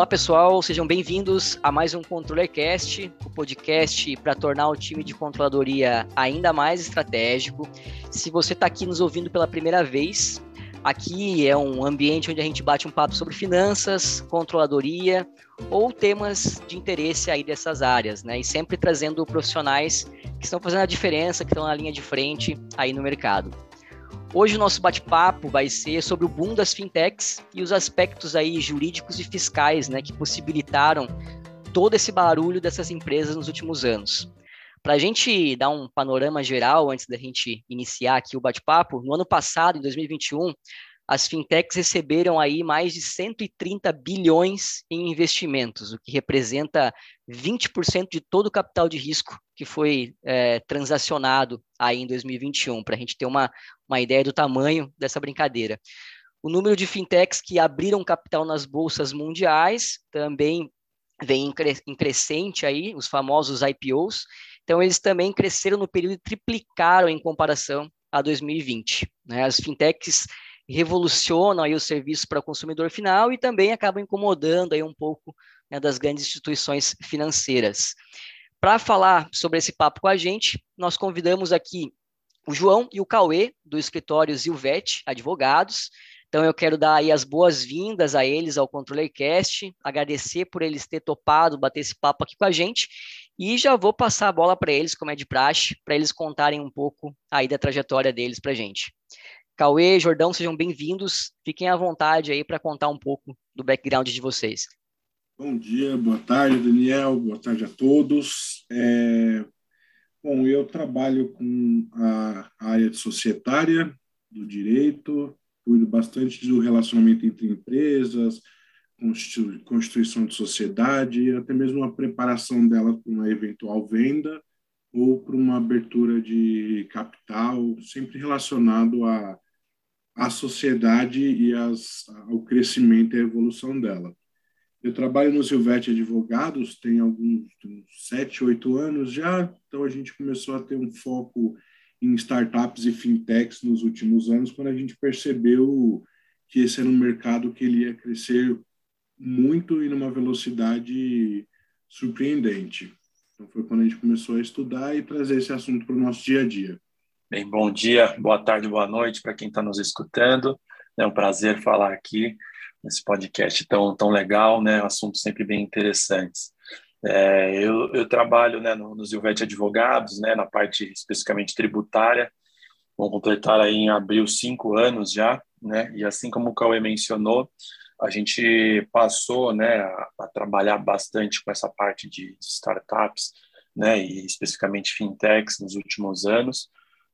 Olá pessoal, sejam bem-vindos a mais um ControllerCast, o podcast para tornar o time de controladoria ainda mais estratégico. Se você está aqui nos ouvindo pela primeira vez, aqui é um ambiente onde a gente bate um papo sobre finanças, controladoria ou temas de interesse aí dessas áreas, né? E sempre trazendo profissionais que estão fazendo a diferença, que estão na linha de frente aí no mercado. Hoje o nosso bate-papo vai ser sobre o boom das fintechs e os aspectos aí jurídicos e fiscais, né, que possibilitaram todo esse barulho dessas empresas nos últimos anos. Para a gente dar um panorama geral antes da gente iniciar aqui o bate-papo, no ano passado, em 2021, as fintechs receberam aí mais de 130 bilhões em investimentos, o que representa 20% de todo o capital de risco que foi é, transacionado aí em 2021, para a gente ter uma, uma ideia do tamanho dessa brincadeira. O número de fintechs que abriram capital nas bolsas mundiais também vem em crescente aí, os famosos IPOs. Então, eles também cresceram no período e triplicaram em comparação a 2020. Né? As fintechs revolucionam aí os serviços para o consumidor final e também acabam incomodando aí um pouco né, das grandes instituições financeiras. Para falar sobre esse papo com a gente, nós convidamos aqui o João e o Cauê, do escritório Zilvete Advogados. Então, eu quero dar aí as boas-vindas a eles ao ControllerCast, agradecer por eles ter topado bater esse papo aqui com a gente, e já vou passar a bola para eles, como é de praxe, para eles contarem um pouco aí da trajetória deles para a gente. Cauê, Jordão, sejam bem-vindos. Fiquem à vontade aí para contar um pouco do background de vocês. Bom dia, boa tarde, Daniel, boa tarde a todos. É... Bom, eu trabalho com a área de societária do direito, cuido bastante do relacionamento entre empresas, constituição de sociedade, até mesmo a preparação dela para uma eventual venda ou para uma abertura de capital, sempre relacionado a a sociedade e as, ao crescimento e a evolução dela. Eu trabalho no Silvete Advogados, tem alguns sete, oito anos já, então a gente começou a ter um foco em startups e fintechs nos últimos anos, quando a gente percebeu que esse era um mercado que ele ia crescer muito e numa velocidade surpreendente. Então foi quando a gente começou a estudar e trazer esse assunto para o nosso dia a dia. Bem, bom dia, boa tarde, boa noite para quem está nos escutando. É um prazer falar aqui nesse podcast tão, tão legal, né? Assuntos sempre bem interessantes. É, eu, eu, trabalho né, no, no Zilvete Advogados, né, na parte especificamente tributária. Vou completar aí em abril cinco anos já, né? E assim como o Cauê mencionou, a gente passou né, a, a trabalhar bastante com essa parte de, de startups, né, e especificamente fintechs nos últimos anos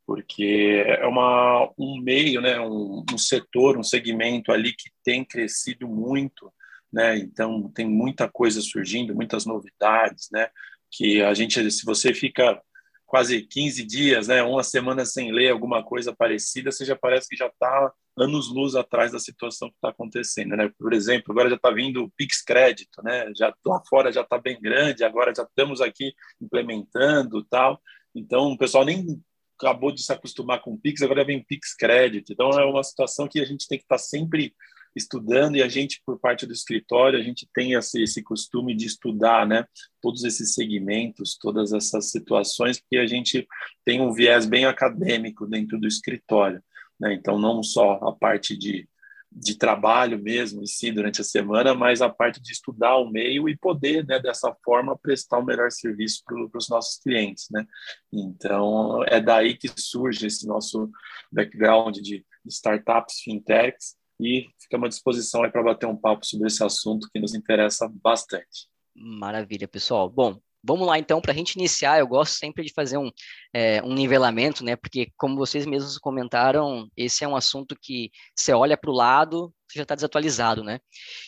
porque é uma, um meio, né, um, um, setor, um segmento ali que tem crescido muito, né, então tem muita coisa surgindo, muitas novidades, né, que a gente, se você fica quase 15 dias, né, uma semana sem ler alguma coisa parecida, você já parece que já está anos luz atrás da situação que está acontecendo, né? Por exemplo, agora já está vindo o Pix Crédito, né? Já lá fora já está bem grande, agora já estamos aqui implementando tal. Então o pessoal nem acabou de se acostumar com o Pix, agora vem Pix Crédito. Então, é uma situação que a gente tem que estar sempre estudando e a gente, por parte do escritório, a gente tem esse, esse costume de estudar, né, todos esses segmentos, todas essas situações, porque a gente tem um viés bem acadêmico dentro do escritório, né, então não só a parte de de trabalho mesmo em si durante a semana, mas a parte de estudar o meio e poder, né, dessa forma, prestar o melhor serviço para os nossos clientes, né? Então, é daí que surge esse nosso background de startups, fintechs, e ficamos à disposição para bater um papo sobre esse assunto que nos interessa bastante. Maravilha, pessoal. Bom, Vamos lá, então, para a gente iniciar, eu gosto sempre de fazer um, é, um nivelamento, né? Porque, como vocês mesmos comentaram, esse é um assunto que você olha para o lado, você já está desatualizado, né?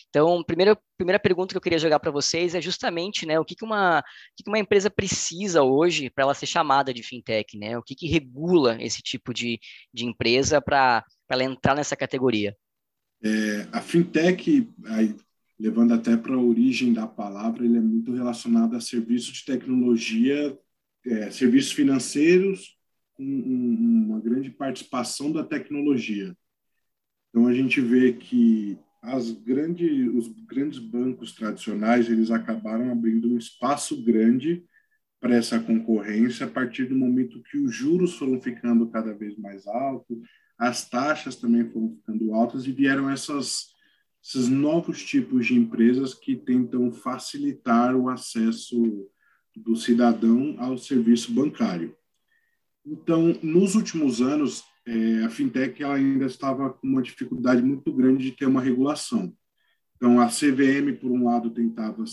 Então, primeira, primeira pergunta que eu queria jogar para vocês é justamente, né, o que, que, uma, o que, que uma empresa precisa hoje para ela ser chamada de fintech, né? O que, que regula esse tipo de, de empresa para ela entrar nessa categoria? É, a fintech, levando até para a origem da palavra, ele é muito relacionado a serviços de tecnologia, é, serviços financeiros com uma grande participação da tecnologia. Então a gente vê que as grandes, os grandes bancos tradicionais eles acabaram abrindo um espaço grande para essa concorrência a partir do momento que os juros foram ficando cada vez mais altos, as taxas também foram ficando altas e vieram essas, esses novos tipos de empresas que tentam facilitar o acesso do cidadão ao serviço bancário. Então, nos últimos anos, é, a fintech ela ainda estava com uma dificuldade muito grande de ter uma regulação. Então, a CVM, por um lado, tentava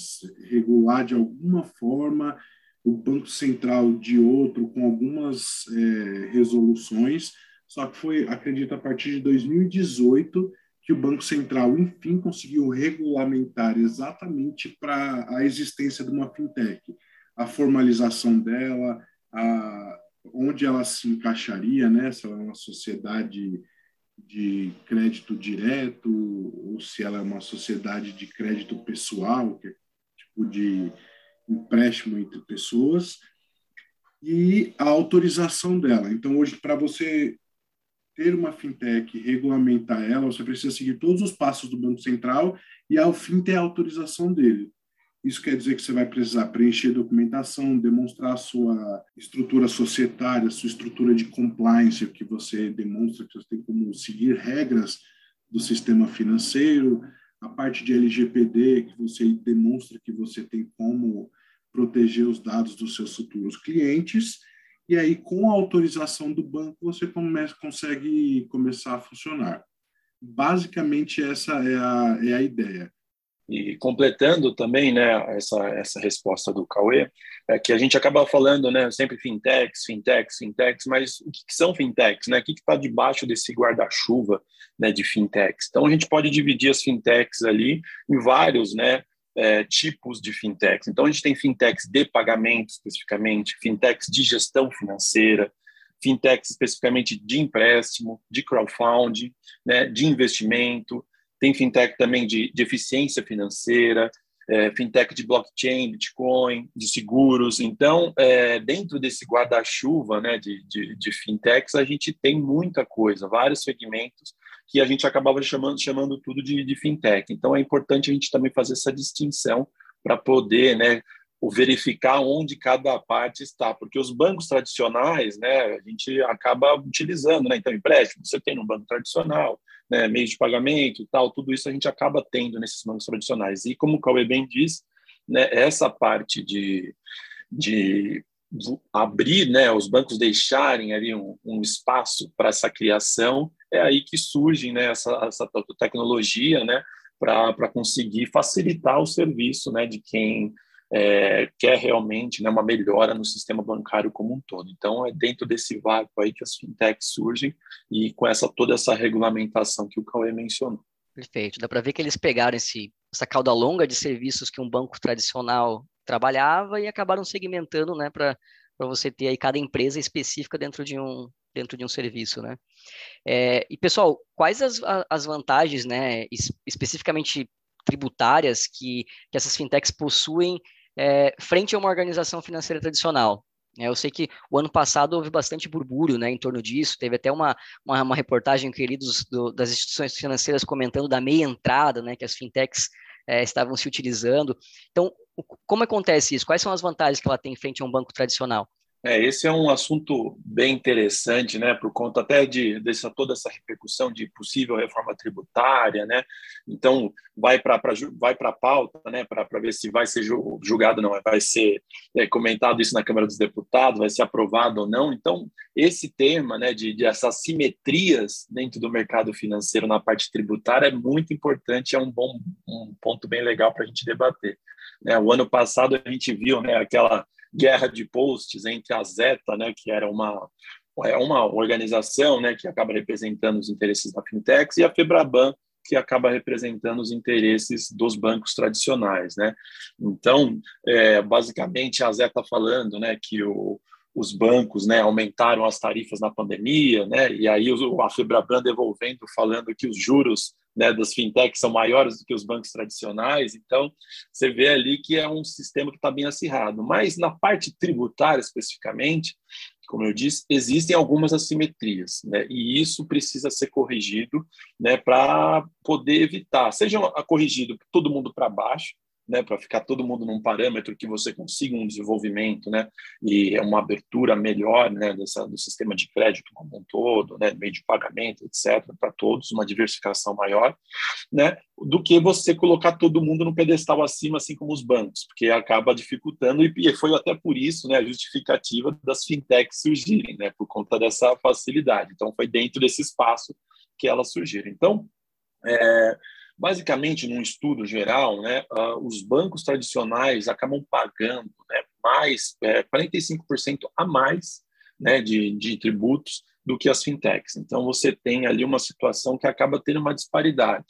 regular de alguma forma, o Banco Central de outro, com algumas é, resoluções, só que foi, acredito, a partir de 2018 que o Banco Central, enfim, conseguiu regulamentar exatamente para a existência de uma fintech, a formalização dela, a, onde ela se encaixaria, né? Se ela é uma sociedade de crédito direto ou se ela é uma sociedade de crédito pessoal, que é tipo de empréstimo entre pessoas, e a autorização dela. Então, hoje, para você ter uma fintech, regulamentar ela, você precisa seguir todos os passos do Banco Central e, ao fim, ter a autorização dele. Isso quer dizer que você vai precisar preencher documentação, demonstrar sua estrutura societária, sua estrutura de compliance, que você demonstra que você tem como seguir regras do sistema financeiro, a parte de LGPD, que você demonstra que você tem como proteger os dados dos seus futuros clientes, e aí, com a autorização do banco, você começa, consegue começar a funcionar. Basicamente, essa é a, é a ideia. E completando também né, essa, essa resposta do Cauê, é que a gente acaba falando né, sempre fintechs, fintechs, fintechs, mas o que, são fintechs? Né? O que está debaixo desse guarda-chuva né, de fintechs? Então, a gente pode dividir as fintechs ali em vários né, é, tipos de fintechs. Então, a gente tem fintechs de pagamento, especificamente, fintechs de gestão financeira, fintechs especificamente de empréstimo, de crowdfunding, né, de investimento, tem fintech também de, de eficiência financeira, é, fintech de blockchain, Bitcoin, de seguros. Então, é, dentro desse guarda-chuva né, de, de, de, fintechs, a gente tem muita coisa, vários segmentos que a gente acabava chamando, chamando tudo de, de fintech. Então, é importante a gente também fazer essa distinção para poder né, verificar onde cada parte está, porque os bancos tradicionais, né, a gente acaba utilizando, né, então empréstimo você tem no banco tradicional, né, meios de pagamento e tal, tudo isso a gente acaba tendo nesses bancos tradicionais. E como o Cauê bem diz, né, essa parte de, de abrir, né, os bancos deixarem ali um, um espaço para essa criação, é aí que surge né, essa, essa tecnologia, né, para conseguir facilitar o serviço né, de quem é, quer realmente né, uma melhora no sistema bancário como um todo. Então, é dentro desse vácuo aí que as fintechs surgem e com essa toda essa regulamentação que o Cauê mencionou. Perfeito. Dá para ver que eles pegaram esse, essa cauda longa de serviços que um banco tradicional trabalhava e acabaram segmentando né, para você ter aí cada empresa específica dentro de um, dentro de um serviço, né? É, e pessoal, quais as, as vantagens, né, especificamente tributárias que, que essas fintechs possuem é, frente a uma organização financeira tradicional. É, eu sei que o ano passado houve bastante burbúrio né, em torno disso, teve até uma, uma, uma reportagem, queridos, do, das instituições financeiras comentando da meia entrada né, que as fintechs é, estavam se utilizando. Então, como acontece isso? Quais são as vantagens que ela tem frente a um banco tradicional? É, esse é um assunto bem interessante, né, por conta até de dessa, toda essa repercussão de possível reforma tributária, né, então vai para vai para pauta, né, para ver se vai ser julgado não, vai ser é, comentado isso na Câmara dos Deputados, vai ser aprovado ou não, então esse tema, né, de, de essas simetrias dentro do mercado financeiro na parte tributária é muito importante, é um bom um ponto bem legal para a gente debater. Né, o ano passado a gente viu, né, aquela guerra de posts entre a Zeta, né, que era uma é uma organização, né, que acaba representando os interesses da fintechs, e a Febraban, que acaba representando os interesses dos bancos tradicionais, né? Então, é, basicamente, a Zé está falando, né, que o, os bancos, né, aumentaram as tarifas na pandemia, né? E aí a Febraban devolvendo, falando que os juros né, das fintechs são maiores do que os bancos tradicionais, então você vê ali que é um sistema que está bem acirrado. Mas na parte tributária, especificamente, como eu disse, existem algumas assimetrias, né? E isso precisa ser corrigido, né, para poder evitar, seja corrigido todo mundo para baixo, né, para ficar todo mundo num parâmetro que você consiga um desenvolvimento, né, e uma abertura melhor, né, dessa, do sistema de crédito como um todo, né, meio de pagamento, etc, para todos, uma diversificação maior, né, do que você colocar todo mundo no pedestal acima, assim como os bancos, porque acaba dificultando e foi até por isso, né, a justificativa das fintechs surgirem, né, por conta dessa facilidade. Então foi dentro desse espaço que elas surgiram. Então, é, Basicamente, num estudo geral, né, uh, os bancos tradicionais acabam pagando né, mais, é, 45% a mais né, de, de tributos do que as fintechs. Então, você tem ali uma situação que acaba tendo uma disparidade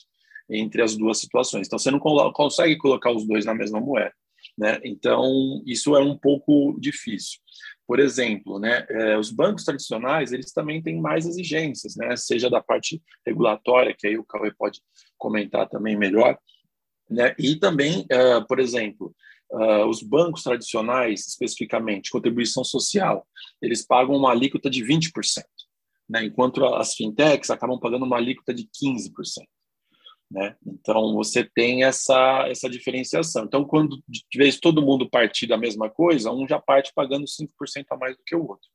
entre as duas situações. Então, você não consegue colocar os dois na mesma moeda. Né? Então, isso é um pouco difícil. Por exemplo, né, eh, os bancos tradicionais eles também têm mais exigências, né, seja da parte regulatória, que aí o Cauê pode comentar também melhor, né, e também, uh, por exemplo, uh, os bancos tradicionais, especificamente, contribuição social, eles pagam uma alíquota de 20%, né, enquanto as fintechs acabam pagando uma alíquota de 15%. Né? Então você tem essa essa diferenciação. Então quando de vez todo mundo partir da mesma coisa, um já parte pagando 5% a mais do que o outro.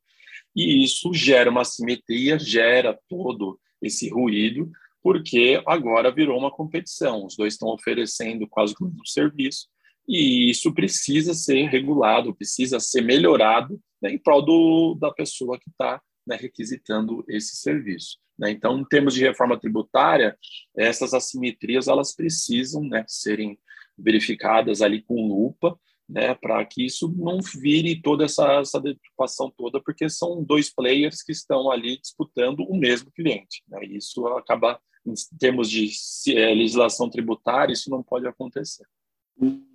E isso gera uma simetria, gera todo esse ruído, porque agora virou uma competição. Os dois estão oferecendo quase o mesmo serviço e isso precisa ser regulado, precisa ser melhorado né, em prol do, da pessoa que está né, requisitando esse serviço. Né? Então, em termos de reforma tributária, essas assimetrias elas precisam né, serem verificadas ali com lupa, né, para que isso não vire toda essa, essa deturpação toda, porque são dois players que estão ali disputando o mesmo cliente. Né? Isso acaba, em termos de é, legislação tributária, isso não pode acontecer.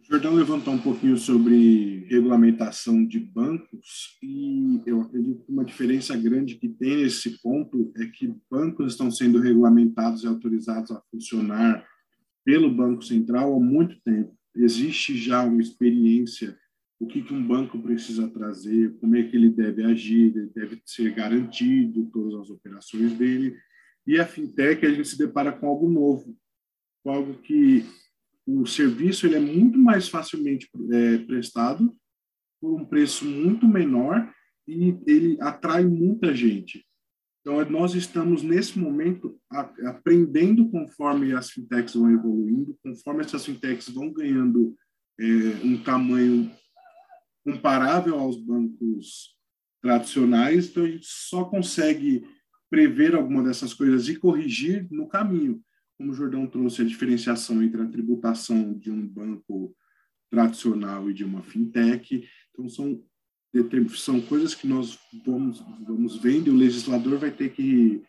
Jordão levantou um pouquinho sobre regulamentação de bancos e eu acredito que uma diferença grande que tem nesse ponto é que bancos estão sendo regulamentados e autorizados a funcionar pelo Banco Central há muito tempo. Existe já uma experiência o que, que um banco precisa trazer, como é que ele deve agir, ele deve ser garantido todas as operações dele. E a fintech a gente se depara com algo novo, com algo que o serviço ele é muito mais facilmente é, prestado por um preço muito menor e ele atrai muita gente. Então, nós estamos, nesse momento, aprendendo conforme as fintechs vão evoluindo, conforme essas fintechs vão ganhando é, um tamanho comparável aos bancos tradicionais, então a gente só consegue prever alguma dessas coisas e corrigir no caminho como o Jordão trouxe a diferenciação entre a tributação de um banco tradicional e de uma fintech. Então, são, são coisas que nós vamos, vamos vendo e o legislador vai ter que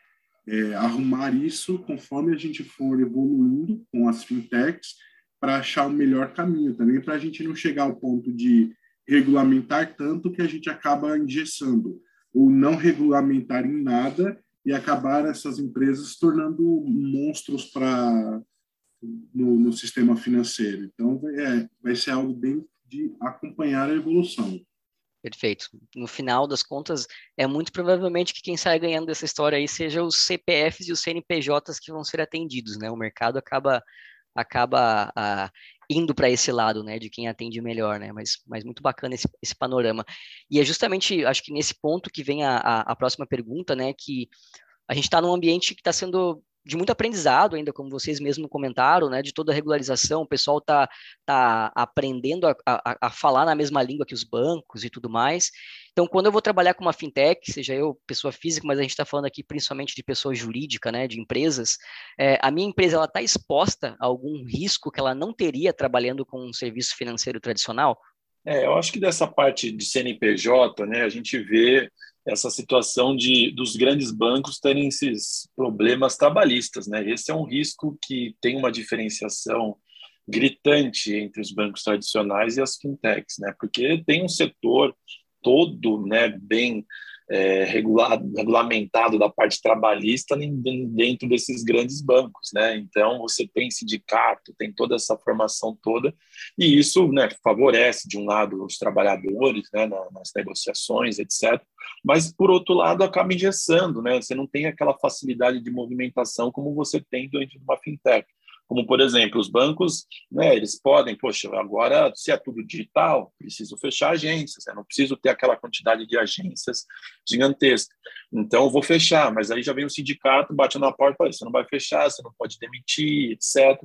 é, arrumar isso conforme a gente for evoluindo com as fintechs para achar o melhor caminho também, para a gente não chegar ao ponto de regulamentar tanto que a gente acaba engessando, ou não regulamentar em nada e acabar essas empresas se tornando monstros para no, no, sistema financeiro. Então, é, vai ser algo bem de acompanhar a evolução. Perfeito. No final das contas, é muito provavelmente que quem sai ganhando dessa história aí seja os CPFs e os CNPJs que vão ser atendidos, né? O mercado acaba acaba ah, indo para esse lado, né, de quem atende melhor, né, mas, mas muito bacana esse, esse panorama. E é justamente, acho que nesse ponto que vem a, a, a próxima pergunta, né, que a gente está num ambiente que está sendo de muito aprendizado ainda, como vocês mesmos comentaram, né, de toda a regularização, o pessoal está tá aprendendo a, a, a, falar na mesma língua que os bancos e tudo mais. Então, quando eu vou trabalhar com uma fintech, seja eu pessoa física, mas a gente está falando aqui principalmente de pessoa jurídica, né, de empresas, é, a minha empresa está exposta a algum risco que ela não teria trabalhando com um serviço financeiro tradicional? É, eu acho que dessa parte de CNPJ, né, a gente vê essa situação de dos grandes bancos terem esses problemas trabalhistas, né? Esse é um risco que tem uma diferenciação gritante entre os bancos tradicionais e as fintechs, né? Porque tem um setor todo, né, bem é, regulado, regulamentado da parte trabalhista dentro desses grandes bancos, né? Então você tem sindicato, tem toda essa formação toda e isso, né, favorece de um lado os trabalhadores, né, nas negociações, etc. Mas por outro lado acaba engessando, né? Você não tem aquela facilidade de movimentação como você tem dentro de uma fintech. Como, por exemplo, os bancos, né, eles podem, poxa, agora, se é tudo digital, preciso fechar agências, eu não preciso ter aquela quantidade de agências gigantesca. Então, vou fechar, mas aí já vem o sindicato, bate na porta e fala, você não vai fechar, você não pode demitir, etc.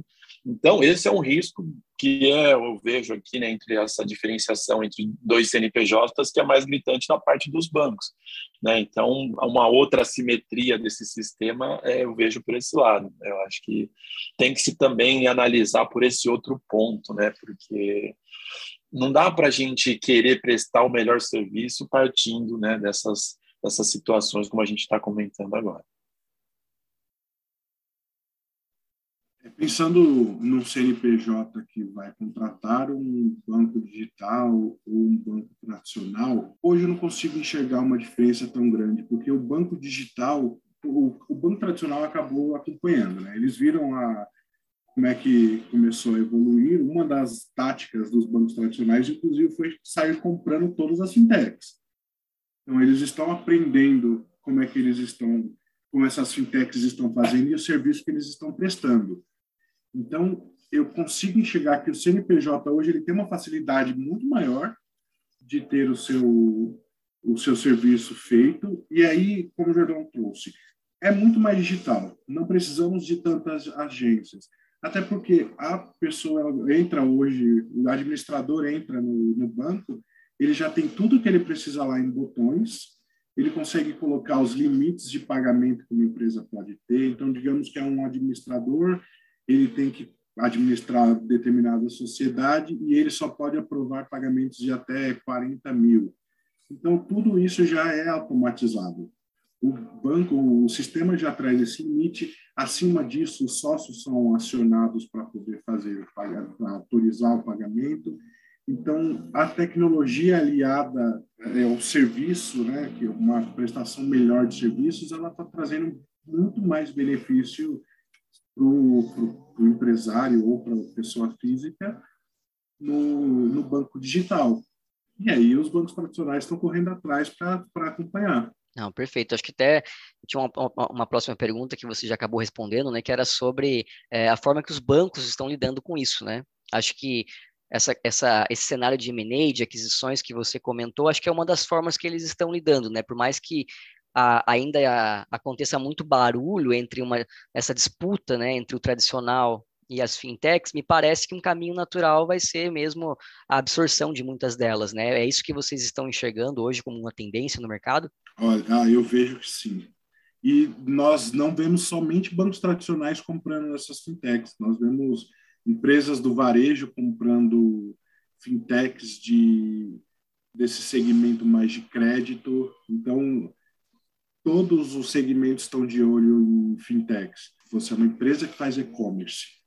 Então, esse é um risco que é, eu vejo aqui né, entre essa diferenciação entre dois CNPJs, que é mais gritante na parte dos bancos. Né? Então, uma outra simetria desse sistema é, eu vejo por esse lado. Eu acho que tem que se também analisar por esse outro ponto, né? porque não dá para a gente querer prestar o melhor serviço partindo né, dessas, dessas situações como a gente está comentando agora. Pensando num CNPJ que vai contratar um banco digital ou um banco tradicional, hoje eu não consigo enxergar uma diferença tão grande, porque o banco digital, o, o banco tradicional acabou acompanhando, né? Eles viram a, como é que começou a evoluir. Uma das táticas dos bancos tradicionais, inclusive, foi sair comprando todas as fintechs. Então, eles estão aprendendo como é que eles estão, como essas fintechs estão fazendo e o serviço que eles estão prestando. Então, eu consigo enxergar que o CNPJ hoje ele tem uma facilidade muito maior de ter o seu o seu serviço feito e aí, como o Jordão trouxe, é muito mais digital. Não precisamos de tantas agências, até porque a pessoa entra hoje, o administrador entra no, no banco, ele já tem tudo que ele precisa lá em botões. Ele consegue colocar os limites de pagamento que uma empresa pode ter. Então, digamos que é um administrador ele tem que administrar determinada sociedade e ele só pode aprovar pagamentos de até 40 mil. Então, tudo isso já é automatizado. O banco, o sistema já traz esse limite. Acima disso, os sócios são acionados para poder fazer, autorizar o pagamento. Então, a tecnologia aliada ao serviço, né, que é uma prestação melhor de serviços, ela está trazendo muito mais benefício para o empresário ou para a pessoa física no, no banco digital. E aí os bancos tradicionais estão correndo atrás para acompanhar. Não, perfeito. Acho que até tinha uma, uma, próxima pergunta que você já acabou respondendo, né? Que era sobre é, a forma que os bancos estão lidando com isso, né? Acho que essa, essa, esse cenário de M&A, de aquisições que você comentou, acho que é uma das formas que eles estão lidando, né? Por mais que a, ainda a, aconteça muito barulho entre uma, essa disputa né, entre o tradicional e as fintechs, me parece que um caminho natural vai ser mesmo a absorção de muitas delas, né? É isso que vocês estão enxergando hoje como uma tendência no mercado? Olha, ah, eu vejo que sim. E nós não vemos somente bancos tradicionais comprando essas fintechs, nós vemos empresas do varejo comprando fintechs de desse segmento mais de crédito. Então, todos os segmentos estão de olho em fintechs. Você é uma empresa que faz e-commerce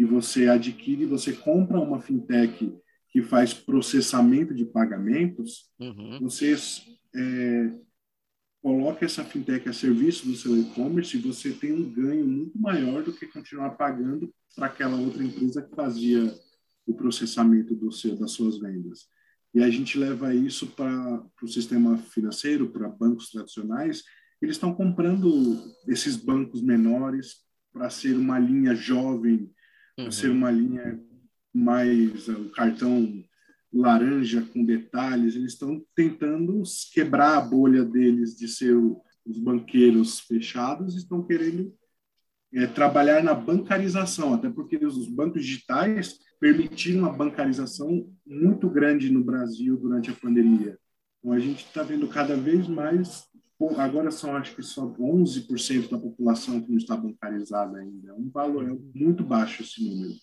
e você adquire, você compra uma fintech que faz processamento de pagamentos, uhum. você é, coloca essa fintech a serviço do seu e-commerce e você tem um ganho muito maior do que continuar pagando para aquela outra empresa que fazia o processamento do seu, das suas vendas. E a gente leva isso para o sistema financeiro, para bancos tradicionais, eles estão comprando esses bancos menores para ser uma linha jovem, uhum. ser uma linha mais o cartão laranja com detalhes. Eles estão tentando quebrar a bolha deles de ser os banqueiros fechados, estão querendo é, trabalhar na bancarização, até porque os bancos digitais permitiram uma bancarização muito grande no Brasil durante a pandemia. Então, a gente está vendo cada vez mais agora são acho que só 11% da população que não está bancarizada ainda. É um valor é muito baixo esse número.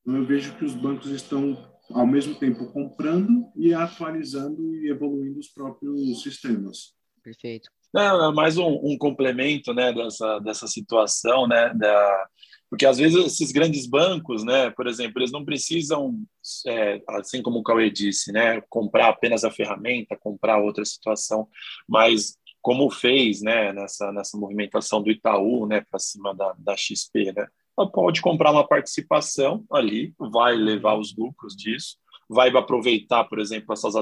Então eu vejo que os bancos estão ao mesmo tempo comprando e atualizando e evoluindo os próprios sistemas. Perfeito. Não, é mais um, um, complemento né, dessa, dessa situação né, da, Porque às vezes esses grandes bancos, né, por exemplo, eles não precisam, é, assim como o Cauê disse, né, comprar apenas a ferramenta, comprar outra situação, mas como fez, né, nessa nessa movimentação do Itaú, né, para cima da, da XP, né, ela pode comprar uma participação ali, vai levar os lucros disso, vai aproveitar, por exemplo, essas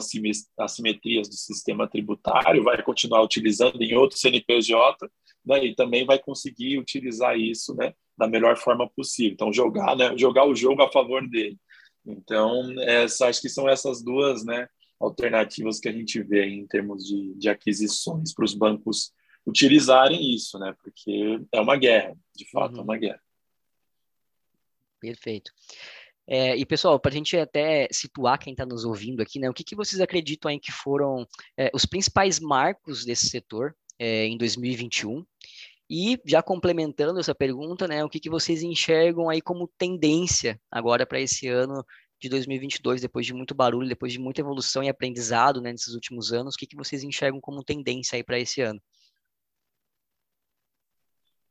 assimetrias do sistema tributário, vai continuar utilizando em outro CNPJ, né, e também vai conseguir utilizar isso, né, da melhor forma possível. Então, jogar, né, jogar o jogo a favor dele. Então, essa, acho que são essas duas, né, alternativas que a gente vê em termos de, de aquisições para os bancos utilizarem isso, né, porque é uma guerra, de fato, uhum. é uma guerra. Perfeito. É, e pessoal, para a gente até situar quem está nos ouvindo aqui, né, o que, que vocês acreditam aí que foram é, os principais marcos desse setor é, em 2021? E já complementando essa pergunta, né, o que, que vocês enxergam aí como tendência agora para esse ano de 2022, depois de muito barulho, depois de muita evolução e aprendizado né, nesses últimos anos, o que, que vocês enxergam como tendência aí para esse ano?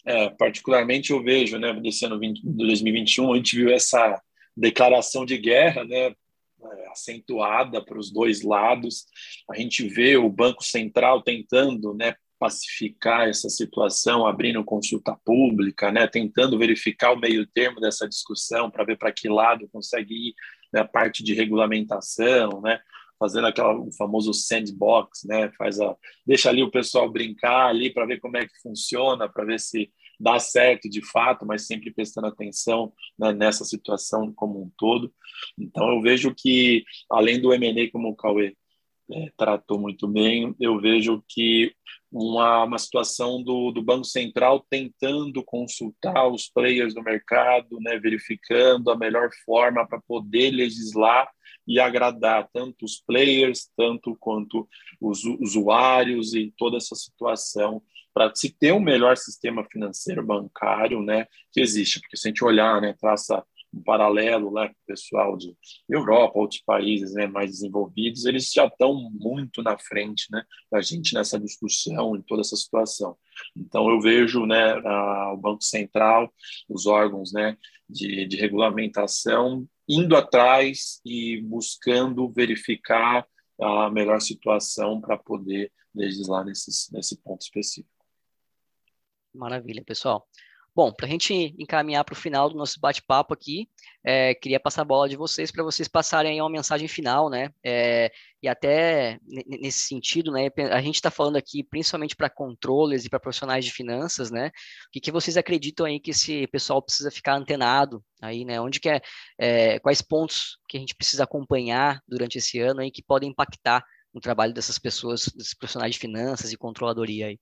É, particularmente eu vejo, né, desse ano 20, de 2021, a gente viu essa declaração de guerra, né, é, acentuada para os dois lados. A gente vê o Banco Central tentando, né, pacificar essa situação, abrindo consulta pública, né, tentando verificar o meio termo dessa discussão para ver para que lado consegue ir né, a parte de regulamentação, né, fazendo aquela o famoso sandbox, né, faz a deixa ali o pessoal brincar ali para ver como é que funciona, para ver se dá certo de fato, mas sempre prestando atenção né, nessa situação como um todo. Então, eu vejo que, além do M&A, como o Cauê é, tratou muito bem, eu vejo que uma, uma situação do, do Banco Central tentando consultar os players do mercado, né, verificando a melhor forma para poder legislar e agradar tanto os players, tanto quanto os usuários e toda essa situação para se ter um melhor sistema financeiro bancário, né, que existe, porque se a gente olhar, né, traça um paralelo né, com o pessoal de Europa, outros países né, mais desenvolvidos, eles já estão muito na frente né, da gente nessa discussão, em toda essa situação. Então, eu vejo né, a, o Banco Central, os órgãos né, de, de regulamentação, indo atrás e buscando verificar a melhor situação para poder legislar nesses, nesse ponto específico. Maravilha, pessoal. Bom, para a gente encaminhar para o final do nosso bate-papo aqui, é, queria passar a bola de vocês para vocês passarem uma mensagem final, né? É, e até nesse sentido, né? A gente está falando aqui principalmente para controles e para profissionais de finanças, né? O que, que, vocês acreditam aí que esse pessoal precisa ficar antenado aí, né? Onde que é, é, quais pontos que a gente precisa acompanhar durante esse ano aí que podem impactar no trabalho dessas pessoas, desses profissionais de finanças e controladoria aí?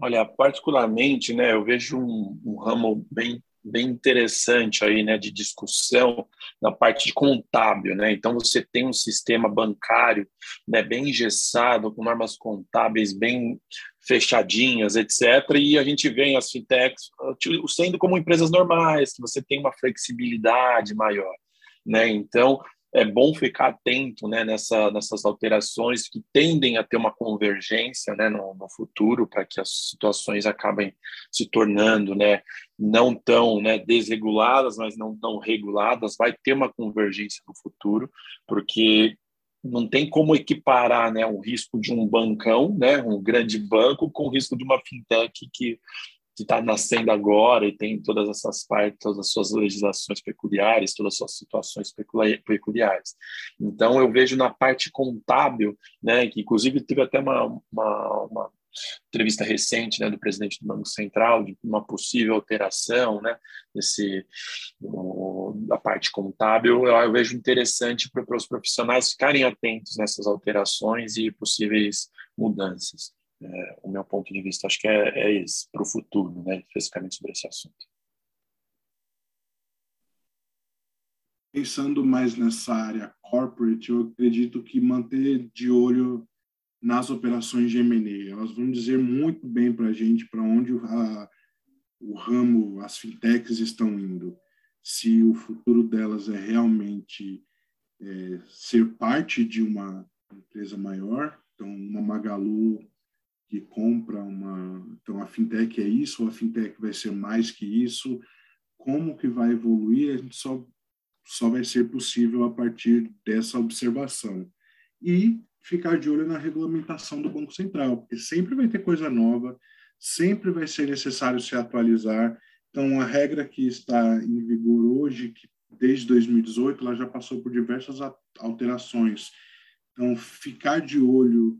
Olha, particularmente, né, eu vejo um, um, ramo bem, bem interessante aí, né, de discussão na parte de contábil, né. Então você tem um sistema bancário, né, bem engessado, com normas contábeis bem fechadinhas, etc. E a gente vê as fintechs sendo como empresas normais, que você tem uma flexibilidade maior, né. Então é bom ficar atento né, nessa, nessas alterações que tendem a ter uma convergência né, no, no futuro para que as situações acabem se tornando né, não tão né, desreguladas, mas não tão reguladas. Vai ter uma convergência no futuro, porque não tem como equiparar né, o risco de um bancão, né, um grande banco, com o risco de uma fintech que que está nascendo agora e tem todas essas partes, todas as suas legislações peculiares, todas as suas situações peculiares. Então, eu vejo na parte contábil, né, que inclusive teve até uma, uma, uma entrevista recente né, do presidente do Banco Central de uma possível alteração né, desse, da parte contábil, eu, eu vejo interessante para os profissionais ficarem atentos nessas alterações e possíveis mudanças é, o meu ponto de vista. Acho que é, é esse, para o futuro, né, especificamente sobre esse assunto. Pensando mais nessa área corporate, eu acredito que manter de olho nas operações de M&A. Elas vão dizer muito bem para a gente para onde a, o ramo, as fintechs estão indo. Se o futuro delas é realmente é, ser parte de uma empresa maior, então uma Magalu que compra uma. Então, a fintech é isso, ou a fintech vai ser mais que isso. como que vai evoluir, a gente só, só vai ser possível a partir dessa observação. E ficar de olho na regulamentação do Banco Central, porque sempre vai ter coisa nova, sempre vai ser necessário se atualizar. Então, a regra que está em vigor hoje, que desde 2018, ela já passou por diversas alterações. Então, ficar de olho,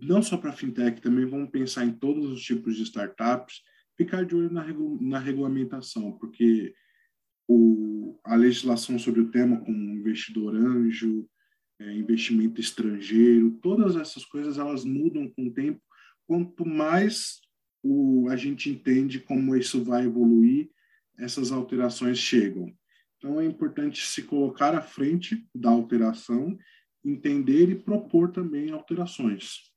não só para fintech, também vamos pensar em todos os tipos de startups, ficar de olho na, regu na regulamentação, porque o, a legislação sobre o tema, como investidor anjo, é, investimento estrangeiro, todas essas coisas elas mudam com o tempo. Quanto mais o, a gente entende como isso vai evoluir, essas alterações chegam. Então é importante se colocar à frente da alteração, entender e propor também alterações.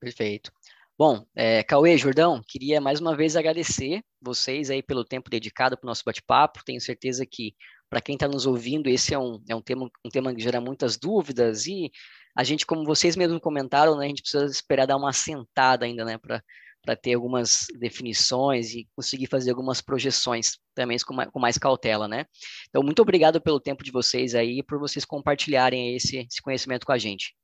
Perfeito. Bom, é, Cauê, Jordão, queria mais uma vez agradecer vocês aí pelo tempo dedicado para o nosso bate-papo. Tenho certeza que para quem está nos ouvindo, esse é um, é um, tema, um tema que gera muitas dúvidas e a gente, como vocês mesmos comentaram, né, a gente precisa esperar dar uma sentada ainda, né, para ter algumas definições e conseguir fazer algumas projeções também com mais, com mais, cautela, né? Então, muito obrigado pelo tempo de vocês aí e por vocês compartilharem esse, esse conhecimento com a gente.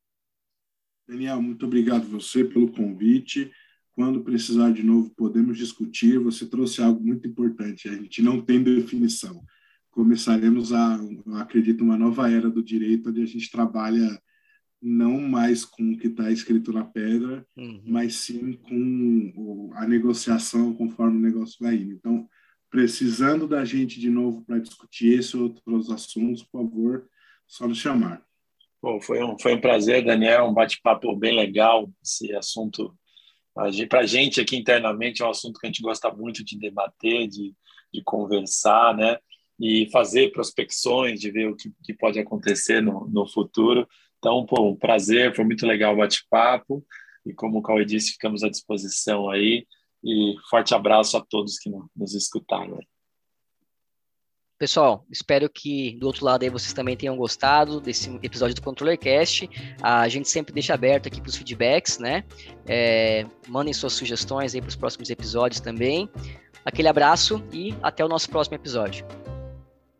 Daniel, muito obrigado você pelo convite. Quando precisar de novo, podemos discutir. Você trouxe algo muito importante. A gente não tem definição. Começaremos a, acredito, uma nova era do direito, onde a gente trabalha não mais com o que está escrito na pedra, uhum. mas sim com a negociação conforme o negócio vai indo. Então, precisando da gente de novo para discutir esse e outros assuntos, por favor, só nos chamar. Bom, foi um, foi um prazer, Daniel, um bate-papo bem legal. Esse assunto, para a gente aqui internamente, é um assunto que a gente gosta muito de debater, de, de conversar, né? E fazer prospecções, de ver o que, que pode acontecer no, no futuro. Então, pô, um prazer, foi muito legal o bate-papo. E como o Cauê disse, ficamos à disposição aí. E forte abraço a todos que nos escutaram. Pessoal, espero que do outro lado aí vocês também tenham gostado desse episódio do ControllerCast. A gente sempre deixa aberto aqui para os feedbacks, né? É, mandem suas sugestões aí para os próximos episódios também. Aquele abraço e até o nosso próximo episódio.